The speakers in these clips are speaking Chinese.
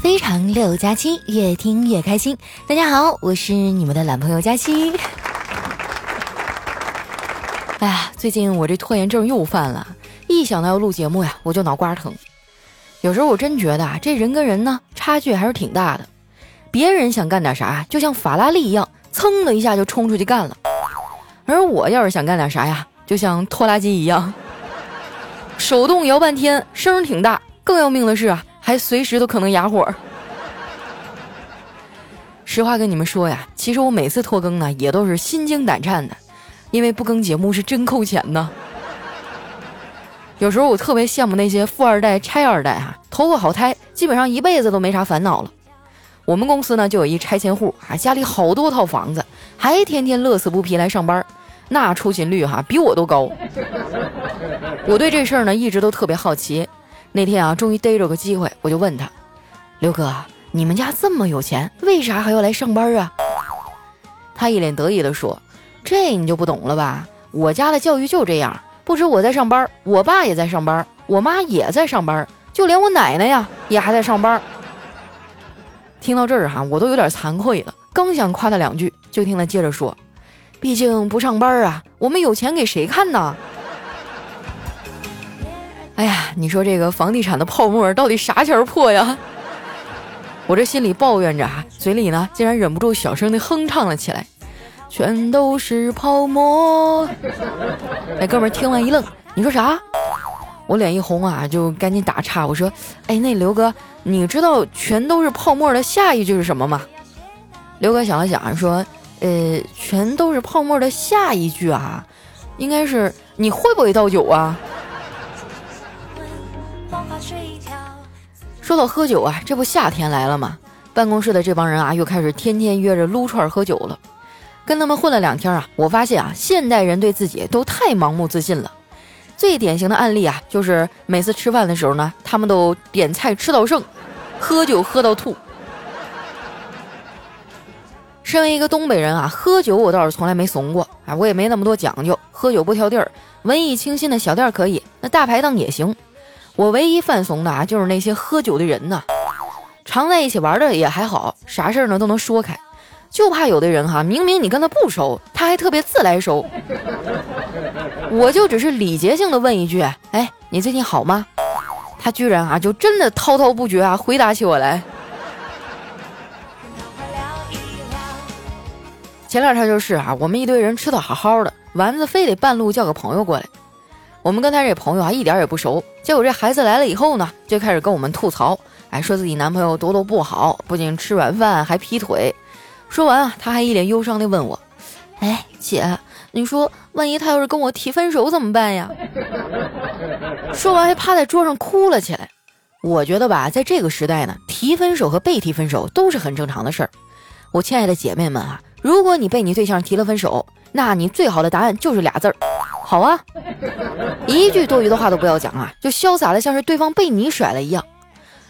非常六加七，越听越开心。大家好，我是你们的懒朋友佳期。哎呀，最近我这拖延症又犯了，一想到要录节目呀，我就脑瓜疼。有时候我真觉得啊，这人跟人呢差距还是挺大的。别人想干点啥，就像法拉利一样，噌的一下就冲出去干了；而我要是想干点啥呀，就像拖拉机一样，手动摇半天，声挺大。更要命的是啊。还随时都可能哑火。实话跟你们说呀，其实我每次拖更呢，也都是心惊胆颤的，因为不更节目是真扣钱呢。有时候我特别羡慕那些富二代、拆二代哈，投个好胎，基本上一辈子都没啥烦恼了。我们公司呢就有一拆迁户啊，家里好多套房子，还天天乐此不疲来上班，那出勤率哈比我都高。我对这事儿呢一直都特别好奇。那天啊，终于逮着个机会，我就问他：“刘哥，你们家这么有钱，为啥还要来上班啊？”他一脸得意地说：“这你就不懂了吧？我家的教育就这样，不止我在上班，我爸也在上班，我妈也在上班，就连我奶奶呀也还在上班。”听到这儿哈，我都有点惭愧了，刚想夸他两句，就听他接着说：“毕竟不上班啊，我们有钱给谁看呢？”哎呀，你说这个房地产的泡沫到底啥前儿破呀？我这心里抱怨着啊，嘴里呢竟然忍不住小声的哼唱了起来，全都是泡沫。哎，哥们儿听完一愣，你说啥？我脸一红啊，就赶紧打岔，我说，哎，那刘哥，你知道全都是泡沫的下一句是什么吗？刘哥想了想说，呃，全都是泡沫的下一句啊，应该是你会不会倒酒啊？说到喝酒啊，这不夏天来了吗？办公室的这帮人啊，又开始天天约着撸串喝酒了。跟他们混了两天啊，我发现啊，现代人对自己都太盲目自信了。最典型的案例啊，就是每次吃饭的时候呢，他们都点菜吃到剩，喝酒喝到吐。身为一个东北人啊，喝酒我倒是从来没怂过啊，我也没那么多讲究，喝酒不挑地儿，文艺清新的小店可以，那大排档也行。我唯一犯怂的啊，就是那些喝酒的人呢。常在一起玩的也还好，啥事儿呢都能说开，就怕有的人哈，明明你跟他不熟，他还特别自来熟。我就只是礼节性的问一句，哎，你最近好吗？他居然啊，就真的滔滔不绝啊，回答起我来。前两天就是啊，我们一堆人吃的好好的，丸子非得半路叫个朋友过来。我们跟他这朋友啊一点也不熟，结果这孩子来了以后呢，就开始跟我们吐槽，哎，说自己男朋友多多不好，不仅吃软饭还劈腿。说完啊，他还一脸忧伤地问我：“哎，姐，你说万一他要是跟我提分手怎么办呀？” 说完还趴在桌上哭了起来。我觉得吧，在这个时代呢，提分手和被提分手都是很正常的事儿。我亲爱的姐妹们啊，如果你被你对象提了分手，那你最好的答案就是俩字儿。好啊，一句多余的话都不要讲啊，就潇洒的像是对方被你甩了一样。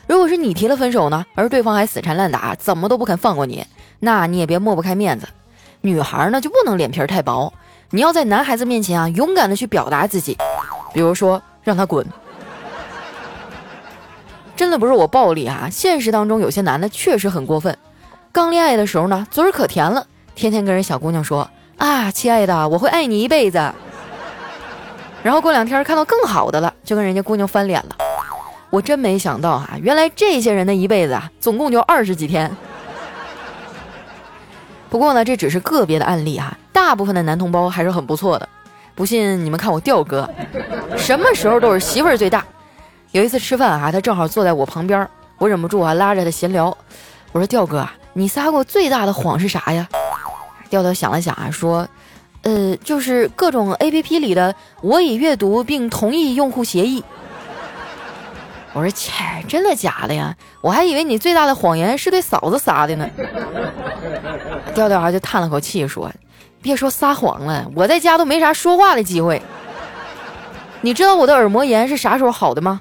如果是你提了分手呢，而对方还死缠烂打，怎么都不肯放过你，那你也别抹不开面子。女孩呢就不能脸皮太薄，你要在男孩子面前啊勇敢的去表达自己，比如说让他滚。真的不是我暴力啊，现实当中有些男的确实很过分。刚恋爱的时候呢，嘴儿可甜了，天天跟人小姑娘说啊，亲爱的，我会爱你一辈子。然后过两天看到更好的了，就跟人家姑娘翻脸了。我真没想到啊，原来这些人的一辈子啊，总共就二十几天。不过呢，这只是个别的案例哈，大部分的男同胞还是很不错的。不信你们看我调哥，什么时候都是媳妇儿最大。有一次吃饭啊，他正好坐在我旁边，我忍不住啊拉着他闲聊。我说调哥，你撒过最大的谎是啥呀？调调想了想啊，说。呃，就是各种 A P P 里的，我已阅读并同意用户协议。我说切，真的假的呀？我还以为你最大的谎言是对嫂子撒的呢。调调啊就叹了口气说：“别说撒谎了，我在家都没啥说话的机会。你知道我的耳膜炎是啥时候好的吗？”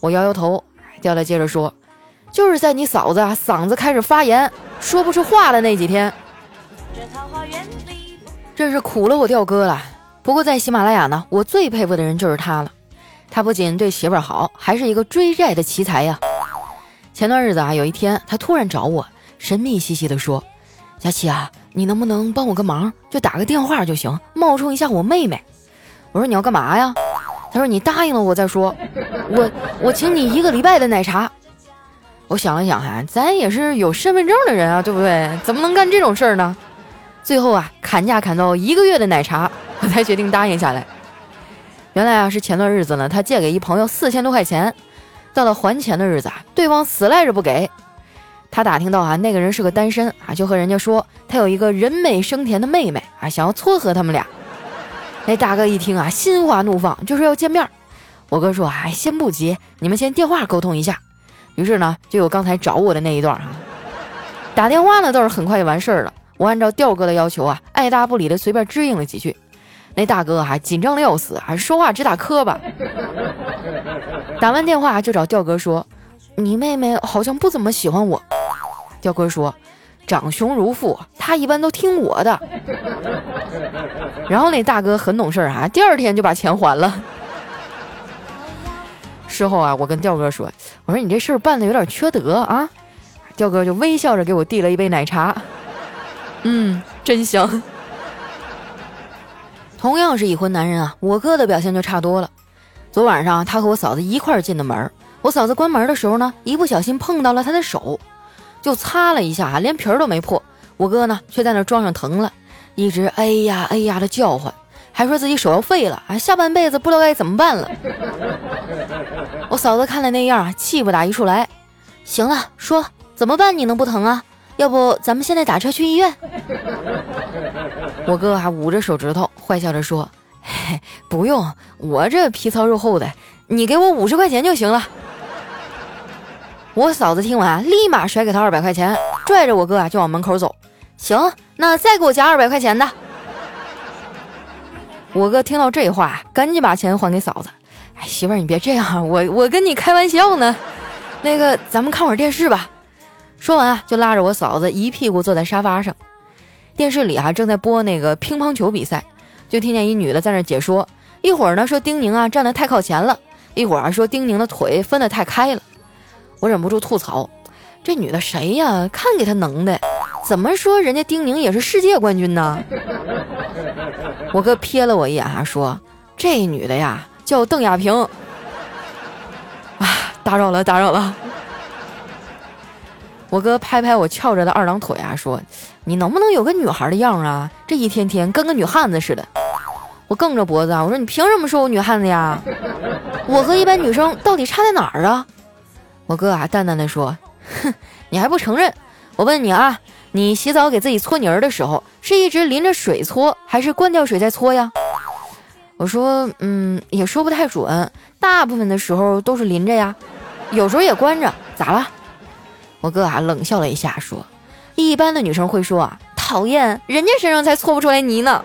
我摇摇头。调调接着说：“就是在你嫂子啊嗓子开始发炎，说不出话的那几天。”真是苦了我调哥了。不过在喜马拉雅呢，我最佩服的人就是他了。他不仅对媳妇儿好，还是一个追债的奇才呀。前段日子啊，有一天他突然找我，神秘兮兮的说：“佳琪啊，你能不能帮我个忙？就打个电话就行，冒充一下我妹妹。”我说：“你要干嘛呀？”他说：“你答应了我再说。”我我请你一个礼拜的奶茶。我想了想哈，咱也是有身份证的人啊，对不对？怎么能干这种事儿呢？最后啊，砍价砍到一个月的奶茶，我 才决定答应下来。原来啊，是前段日子呢，他借给一朋友四千多块钱，到了还钱的日子啊，对方死赖着不给。他打听到啊，那个人是个单身啊，就和人家说他有一个人美声甜的妹妹啊，想要撮合他们俩。那大哥一听啊，心花怒放，就说要见面。我哥说哎，先不急，你们先电话沟通一下。于是呢，就有刚才找我的那一段啊。打电话呢倒是很快就完事儿了。我按照调哥的要求啊，爱答不理的随便支应了几句。那大哥还紧张的要死，还说话直打磕巴。打完电话就找调哥说：“你妹妹好像不怎么喜欢我。”调哥说：“长兄如父，她一般都听我的。”然后那大哥很懂事啊，第二天就把钱还了。事后啊，我跟调哥说：“我说你这事儿办的有点缺德啊。”调哥就微笑着给我递了一杯奶茶，嗯，真香。同样是已婚男人啊，我哥的表现就差多了。昨晚上他和我嫂子一块儿进的门，我嫂子关门的时候呢，一不小心碰到了他的手，就擦了一下，连皮儿都没破。我哥呢，却在那装上疼了，一直哎呀哎呀的叫唤，还说自己手要废了，啊，下半辈子不知道该怎么办了。我嫂子看了那样，气不打一处来。行了，说怎么办？你能不疼啊？要不咱们现在打车去医院？我哥还捂着手指头，坏笑着说：“嘿，不用，我这皮糙肉厚的，你给我五十块钱就行了。”我嫂子听完，立马甩给他二百块钱，拽着我哥啊就往门口走。行，那再给我加二百块钱的。我哥听到这话，赶紧把钱还给嫂子。哎，媳妇儿，你别这样，我我跟你开玩笑呢。那个，咱们看会儿电视吧。说完啊，就拉着我嫂子一屁股坐在沙发上。电视里啊正在播那个乒乓球比赛，就听见一女的在那解说。一会儿呢说丁宁啊站得太靠前了，一会儿啊说丁宁的腿分得太开了。我忍不住吐槽：这女的谁呀？看给她能的，怎么说人家丁宁也是世界冠军呢？我哥瞥了我一眼啊，说：“这女的呀叫邓亚萍。”啊，打扰了，打扰了。我哥拍拍我翘着的二郎腿啊，说：“你能不能有个女孩的样啊？这一天天跟个女汉子似的。”我梗着脖子啊，我说：“你凭什么说我女汉子呀？我和一般女生到底差在哪儿啊？”我哥啊淡淡的说：“哼，你还不承认？我问你啊，你洗澡给自己搓泥儿的时候，是一直淋着水搓，还是关掉水再搓呀？”我说：“嗯，也说不太准，大部分的时候都是淋着呀，有时候也关着，咋了？”我哥啊冷笑了一下，说：“一般的女生会说啊，讨厌，人家身上才搓不出来泥呢。”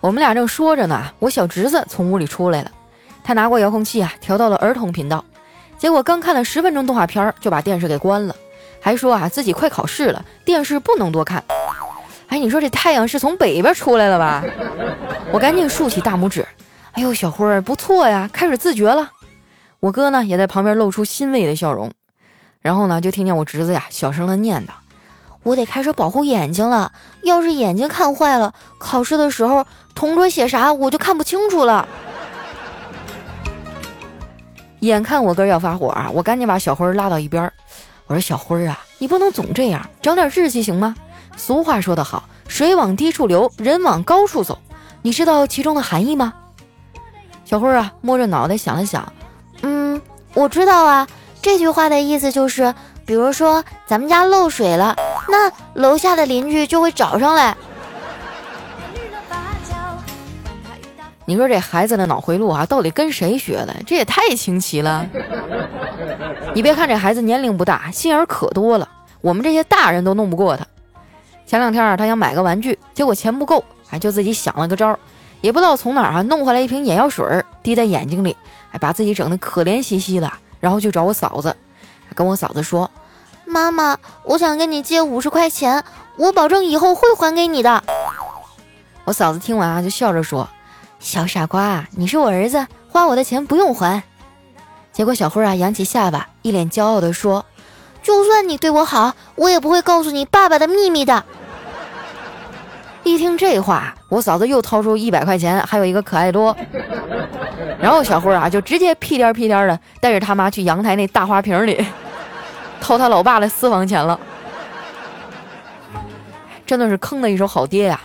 我们俩正说着呢，我小侄子从屋里出来了，他拿过遥控器啊，调到了儿童频道，结果刚看了十分钟动画片，就把电视给关了，还说啊自己快考试了，电视不能多看。哎，你说这太阳是从北边出来了吧？我赶紧竖起大拇指。哎呦，小辉儿不错呀，开始自觉了。我哥呢也在旁边露出欣慰的笑容。然后呢，就听见我侄子呀小声的念叨：“我得开始保护眼睛了，要是眼睛看坏了，考试的时候同桌写啥我就看不清楚了。”眼看我哥要发火啊，我赶紧把小辉儿拉到一边。我说：“小辉儿啊，你不能总这样，长点志气行吗？俗话说得好，水往低处流，人往高处走。你知道其中的含义吗？”小辉啊，摸着脑袋想了想，嗯，我知道啊。这句话的意思就是，比如说咱们家漏水了，那楼下的邻居就会找上来。你说这孩子的脑回路啊，到底跟谁学的？这也太清奇了。你别看这孩子年龄不大，心眼可多了，我们这些大人都弄不过他。前两天啊，他想买个玩具，结果钱不够，哎，就自己想了个招儿。也不知道从哪儿啊弄回来一瓶眼药水，滴在眼睛里，还把自己整得可怜兮兮的，然后就找我嫂子，跟我嫂子说：“妈妈，我想跟你借五十块钱，我保证以后会还给你的。”我嫂子听完啊，就笑着说：“小傻瓜，你是我儿子，花我的钱不用还。”结果小辉啊扬起下巴，一脸骄傲地说：“就算你对我好，我也不会告诉你爸爸的秘密的。”一听这话，我嫂子又掏出一百块钱，还有一个可爱多。然后小辉啊就直接屁颠屁颠的带着他妈去阳台那大花瓶里掏他老爸的私房钱了。真的是坑的一手好爹呀！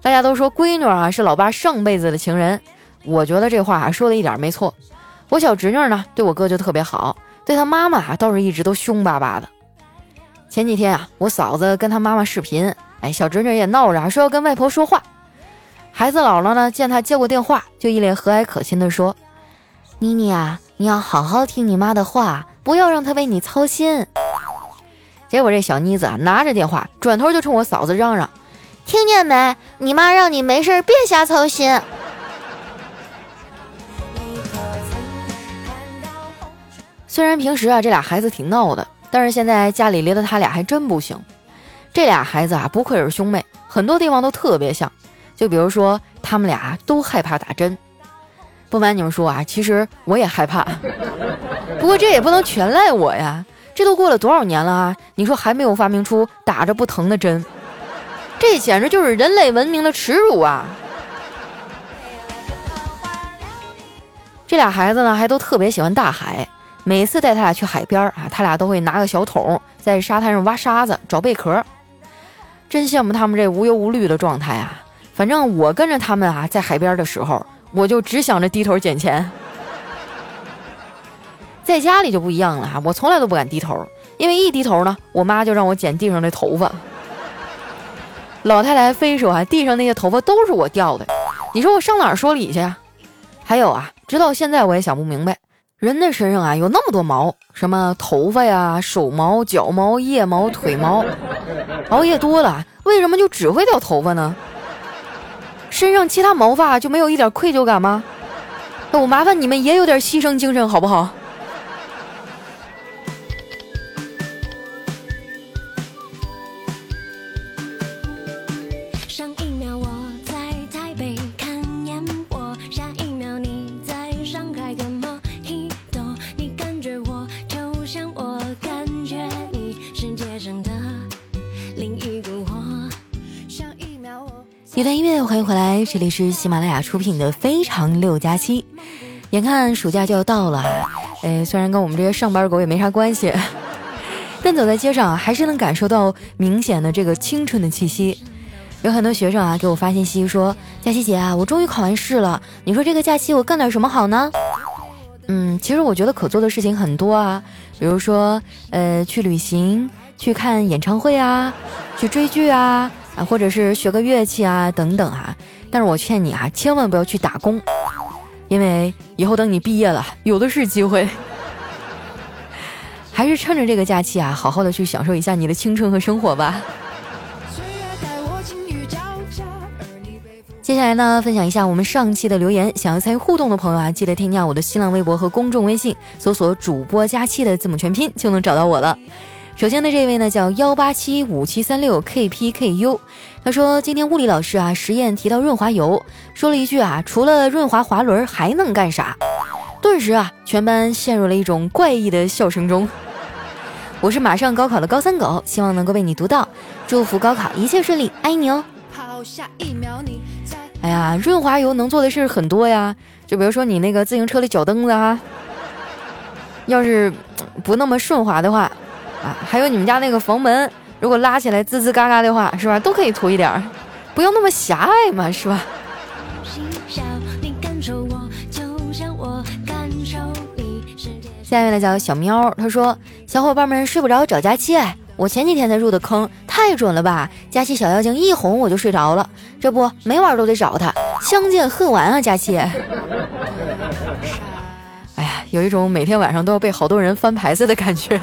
大家都说闺女啊是老爸上辈子的情人，我觉得这话啊说的一点没错。我小侄女呢对我哥就特别好，对他妈妈倒是一直都凶巴巴的。前几天啊，我嫂子跟他妈妈视频。哎，小侄女也闹着说要跟外婆说话。孩子姥姥呢，见他接过电话，就一脸和蔼可亲地说：“妮妮啊，你要好好听你妈的话，不要让她为你操心。”结果这小妮子啊，拿着电话，转头就冲我嫂子嚷嚷：“听见没？你妈让你没事别瞎操心。”虽然平时啊，这俩孩子挺闹的，但是现在家里离了他俩还真不行。这俩孩子啊，不愧是兄妹，很多地方都特别像。就比如说，他们俩都害怕打针。不瞒你们说啊，其实我也害怕。不过这也不能全赖我呀，这都过了多少年了啊？你说还没有发明出打着不疼的针，这简直就是人类文明的耻辱啊！这俩孩子呢，还都特别喜欢大海。每次带他俩去海边啊，他俩都会拿个小桶在沙滩上挖沙子找贝壳。真羡慕他们这无忧无虑的状态啊！反正我跟着他们啊，在海边的时候，我就只想着低头捡钱。在家里就不一样了哈，我从来都不敢低头，因为一低头呢，我妈就让我捡地上的头发。老太太非说啊，地上那些头发都是我掉的，你说我上哪儿说理去呀？还有啊，直到现在我也想不明白，人的身上啊有那么多毛，什么头发呀、手毛、脚毛、腋毛、腿毛。熬夜多了，为什么就只会掉头发呢？身上其他毛发就没有一点愧疚感吗？那我麻烦你们也有点牺牲精神好不好？一段音乐，欢迎回来，这里是喜马拉雅出品的《非常六加七》。眼看暑假就要到了，哎，虽然跟我们这些上班狗也没啥关系，但走在街上还是能感受到明显的这个青春的气息。有很多学生啊给我发信息说：“佳琪姐啊，我终于考完试了，你说这个假期我干点什么好呢？”嗯，其实我觉得可做的事情很多啊，比如说呃去旅行、去看演唱会啊、去追剧啊。啊，或者是学个乐器啊，等等啊。但是我劝你啊，千万不要去打工，因为以后等你毕业了，有的是机会。还是趁着这个假期啊，好好的去享受一下你的青春和生活吧。接下来呢，分享一下我们上期的留言。想要参与互动的朋友啊，记得添加我的新浪微博和公众微信，搜索“主播佳期”的字母全拼，就能找到我了。首先的这位呢叫幺八七五七三六 kpku，他说今天物理老师啊实验提到润滑油，说了一句啊除了润滑滑轮还能干啥？顿时啊全班陷入了一种怪异的笑声中。我是马上高考的高三狗，希望能够被你读到，祝福高考一切顺利，爱你哦。哎呀，润滑油能做的事很多呀，就比如说你那个自行车的脚蹬子啊，要是不那么顺滑的话。啊，还有你们家那个房门，如果拉起来吱吱嘎嘎的话，是吧？都可以涂一点儿，不用那么狭隘嘛，是吧？下面来叫小喵，他说：“小伙伴们睡不着找佳期，我前几天才入的坑，太准了吧！佳期小妖精一哄我就睡着了，这不每晚都得找他，相见恨晚啊，佳期。哎呀，有一种每天晚上都要被好多人翻牌子的感觉。”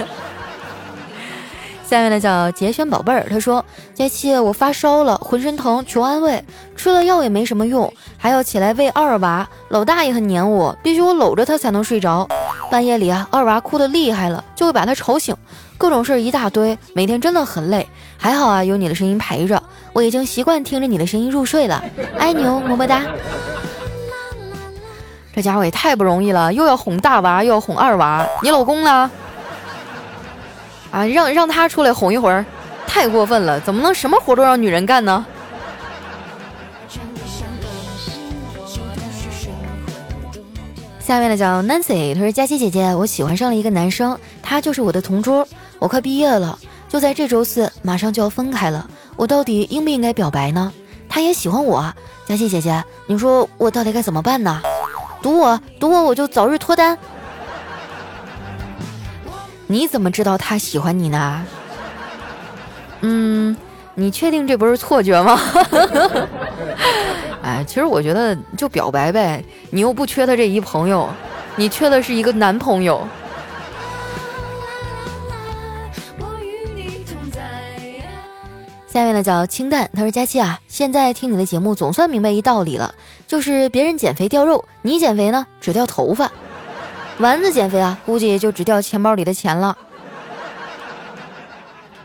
下面呢叫杰轩宝贝儿，他说：佳琪，我发烧了，浑身疼，求安慰。吃了药也没什么用，还要起来喂二娃。老大也很黏我，必须我搂着他才能睡着。半夜里啊，二娃哭得厉害了，就会把他吵醒。各种事儿一大堆，每天真的很累。还好啊，有你的声音陪着，我已经习惯听着你的声音入睡了。爱你哦，么么哒。这家伙也太不容易了，又要哄大娃，又要哄二娃。你老公呢？啊，让让他出来哄一会儿，太过分了！怎么能什么活都让女人干呢？下面呢叫 Nancy，她说佳琪姐姐，我喜欢上了一个男生，他就是我的同桌，我快毕业了，就在这周四，马上就要分开了，我到底应不应该表白呢？他也喜欢我，佳琪姐姐，你说我到底该怎么办呢？赌我，赌我，我就早日脱单。你怎么知道他喜欢你呢？嗯，你确定这不是错觉吗？哎，其实我觉得就表白呗，你又不缺他这一朋友，你缺的是一个男朋友。下面呢叫清淡，他说佳期啊，现在听你的节目总算明白一道理了，就是别人减肥掉肉，你减肥呢只掉头发，丸子减肥啊，估计就只掉钱包里的钱了。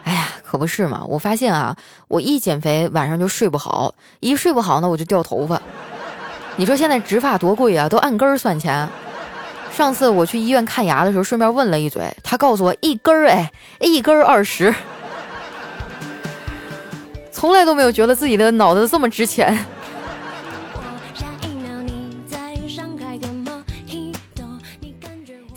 哎呀可不是嘛！我发现啊，我一减肥晚上就睡不好，一睡不好呢我就掉头发。你说现在植发多贵啊，都按根儿算钱。上次我去医院看牙的时候，顺便问了一嘴，他告诉我一根儿哎，一根儿二十。从来都没有觉得自己的脑子这么值钱。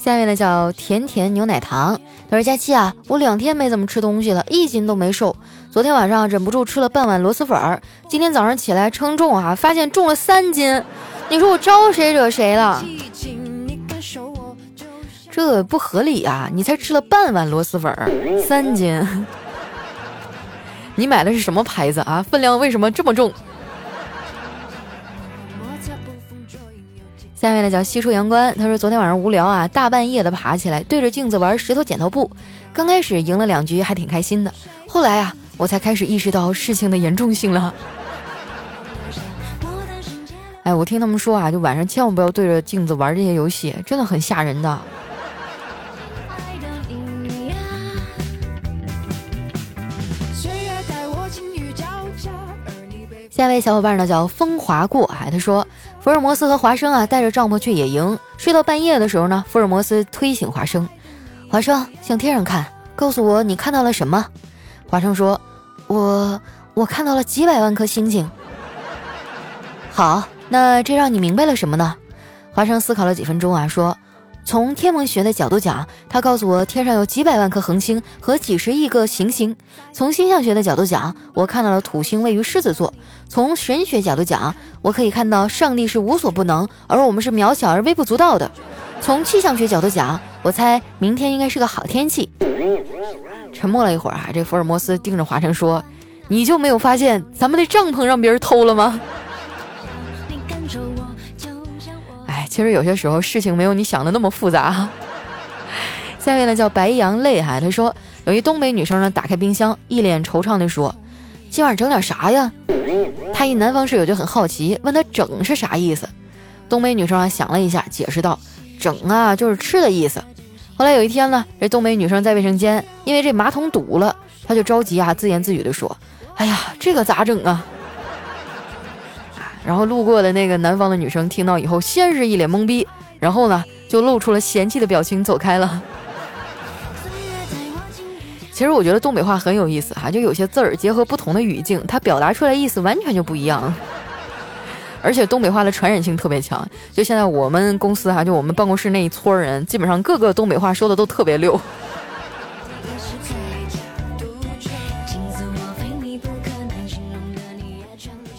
下面呢叫甜甜牛奶糖。他说：“佳期啊，我两天没怎么吃东西了，一斤都没瘦。昨天晚上忍不住吃了半碗螺蛳粉儿，今天早上起来称重啊，发现重了三斤。你说我招谁惹谁了？这不合理啊！你才吃了半碗螺蛳粉儿，三斤。你买的是什么牌子啊？分量为什么这么重？”下面呢叫西出阳关，他说昨天晚上无聊啊，大半夜的爬起来对着镜子玩石头剪刀布，刚开始赢了两局还挺开心的，后来啊我才开始意识到事情的严重性了。哎，我听他们说啊，就晚上千万不要对着镜子玩这些游戏，真的很吓人的。下一位小伙伴呢叫风华过哎，他说。福尔摩斯和华生啊，带着帐篷去野营，睡到半夜的时候呢，福尔摩斯推醒华生，华生向天上看，告诉我你看到了什么？华生说：“我我看到了几百万颗星星。”好，那这让你明白了什么呢？华生思考了几分钟啊，说。从天文学的角度讲，他告诉我天上有几百万颗恒星和几十亿个行星。从星象学的角度讲，我看到了土星位于狮子座。从神学角度讲，我可以看到上帝是无所不能，而我们是渺小而微不足道的。从气象学角度讲，我猜明天应该是个好天气。沉默了一会儿啊，这福尔摩斯盯着华生说：“你就没有发现咱们的帐篷让别人偷了吗？”其实有些时候事情没有你想的那么复杂。下面呢叫白羊泪哈，他说有一东北女生呢打开冰箱，一脸惆怅地说：“今晚整点啥呀？”他一南方室友就很好奇，问他“整”是啥意思。东北女生啊想了一下，解释道：“整啊就是吃的意思。”后来有一天呢，这东北女生在卫生间，因为这马桶堵了，她就着急啊，自言自语地说：“哎呀，这个咋整啊？”然后路过的那个南方的女生听到以后，先是一脸懵逼，然后呢就露出了嫌弃的表情走开了。其实我觉得东北话很有意思哈，就有些字儿结合不同的语境，它表达出来意思完全就不一样。而且东北话的传染性特别强，就现在我们公司哈，就我们办公室那一撮人，基本上各个东北话说的都特别溜。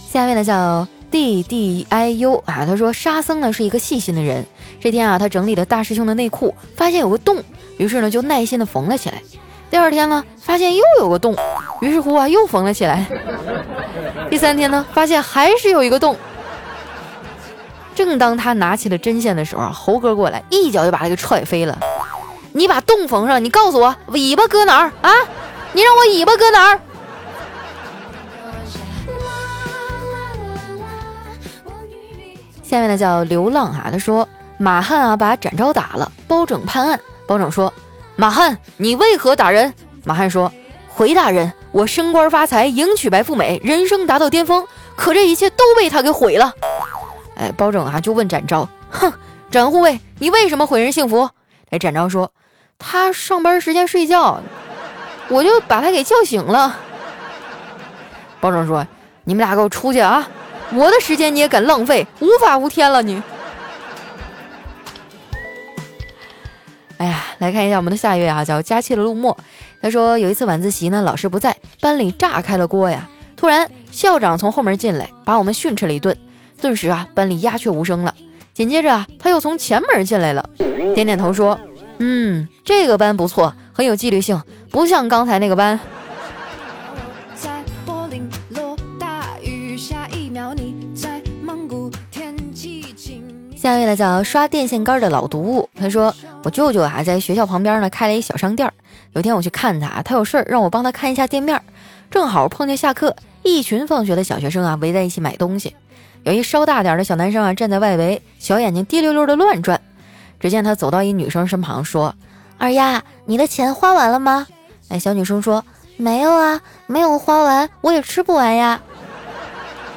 下面呢叫。D D I U 啊，他说沙僧呢是一个细心的人。这天啊，他整理了大师兄的内裤，发现有个洞，于是呢就耐心的缝了起来。第二天呢，发现又有个洞，于是乎啊又缝了起来。第三天呢，发现还是有一个洞。正当他拿起了针线的时候，猴哥过来一脚就把他给踹飞了。你把洞缝上，你告诉我尾巴搁哪儿啊？你让我尾巴搁哪儿？下面呢叫流浪哈，他说马汉啊把展昭打了，包拯判案。包拯说：“马汉，你为何打人？”马汉说：“回大人，我升官发财，迎娶白富美，人生达到巅峰，可这一切都被他给毁了。”哎，包拯啊就问展昭：“哼，展护卫，你为什么毁人幸福？哎，展昭说，他上班时间睡觉，我就把他给叫醒了。包拯说，你们俩给我出去啊！我的时间你也敢浪费，无法无天了你！哎呀，来看一下我们的下一位啊，叫佳期的陆墨。他说有一次晚自习呢，老师不在，班里炸开了锅呀。突然校长从后门进来，把我们训斥了一顿。顿时啊，班里鸦雀无声了。紧接着啊，他又从前门进来了，点点头说：“嗯，这个班不错，很有纪律性，不像刚才那个班。”下一位呢叫刷电线杆的老毒物，他说：“我舅舅啊，在学校旁边呢开了一小商店。有天我去看他，他有事儿让我帮他看一下店面，正好碰见下课，一群放学的小学生啊围在一起买东西。有一稍大点的小男生啊站在外围，小眼睛滴溜溜的乱转。只见他走到一女生身旁说：‘二丫，你的钱花完了吗？’哎，小女生说：‘没有啊，没有花完，我也吃不完呀。’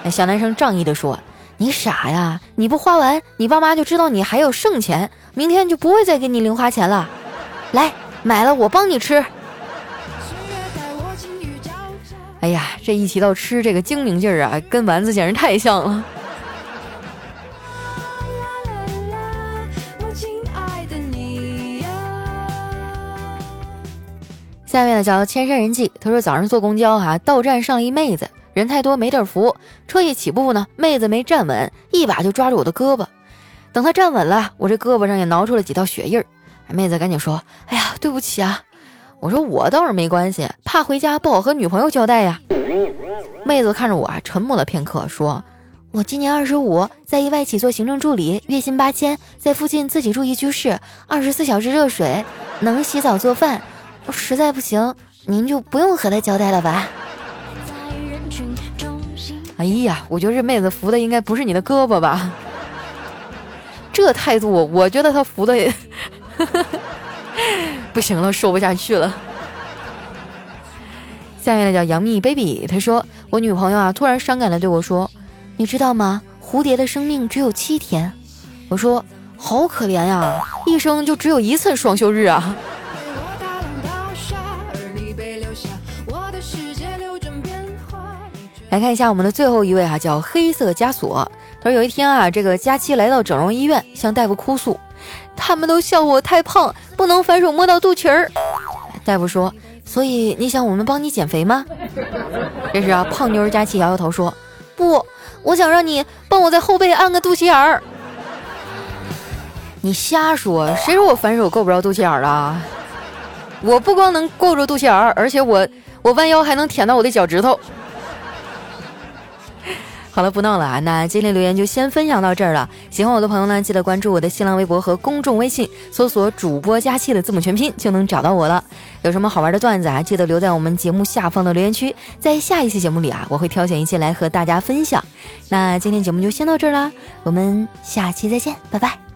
哎，小男生仗义的说。”你傻呀！你不花完，你爸妈就知道你还有剩钱，明天就不会再给你零花钱了。来，买了我帮你吃。哎呀，这一提到吃，这个精明劲儿啊，跟丸子简直太像了。下面呢叫千山人迹，他说早上坐公交哈，到站上了一妹子。人太多没地儿扶，车一起步呢，妹子没站稳，一把就抓住我的胳膊。等她站稳了，我这胳膊上也挠出了几道血印儿。妹子赶紧说：“哎呀，对不起啊。”我说：“我倒是没关系，怕回家不好和女朋友交代呀。”妹子看着我啊，沉默了片刻，说：“我今年二十五，在一外企做行政助理，月薪八千，在附近自己住一居室，二十四小时热水，能洗澡做饭。实在不行，您就不用和他交代了吧。”哎呀，我觉得这妹子扶的应该不是你的胳膊吧？这态度，我觉得她扶的也 不行了，说不下去了。下面呢叫杨幂 baby，他说我女朋友啊突然伤感的对我说：“你知道吗？蝴蝶的生命只有七天。”我说：“好可怜呀，一生就只有一次双休日啊。”来看一下我们的最后一位哈，叫黑色枷锁。他说有一天啊，这个佳期来到整容医院，向大夫哭诉，他们都笑我太胖，不能反手摸到肚脐儿。大夫说，所以你想我们帮你减肥吗？这时啊，胖妞佳期摇摇头说，不，我想让你帮我在后背按个肚脐眼儿。你瞎说，谁说我反手够不着肚脐眼儿了？我不光能够着肚脐眼儿，而且我我弯腰还能舔到我的脚趾头。好了，不闹了啊！那今天留言就先分享到这儿了。喜欢我的朋友呢，记得关注我的新浪微博和公众微信，搜索“主播佳期”的字母全拼就能找到我了。有什么好玩的段子啊，记得留在我们节目下方的留言区，在下一期节目里啊，我会挑选一些来和大家分享。那今天节目就先到这儿啦，我们下期再见，拜拜。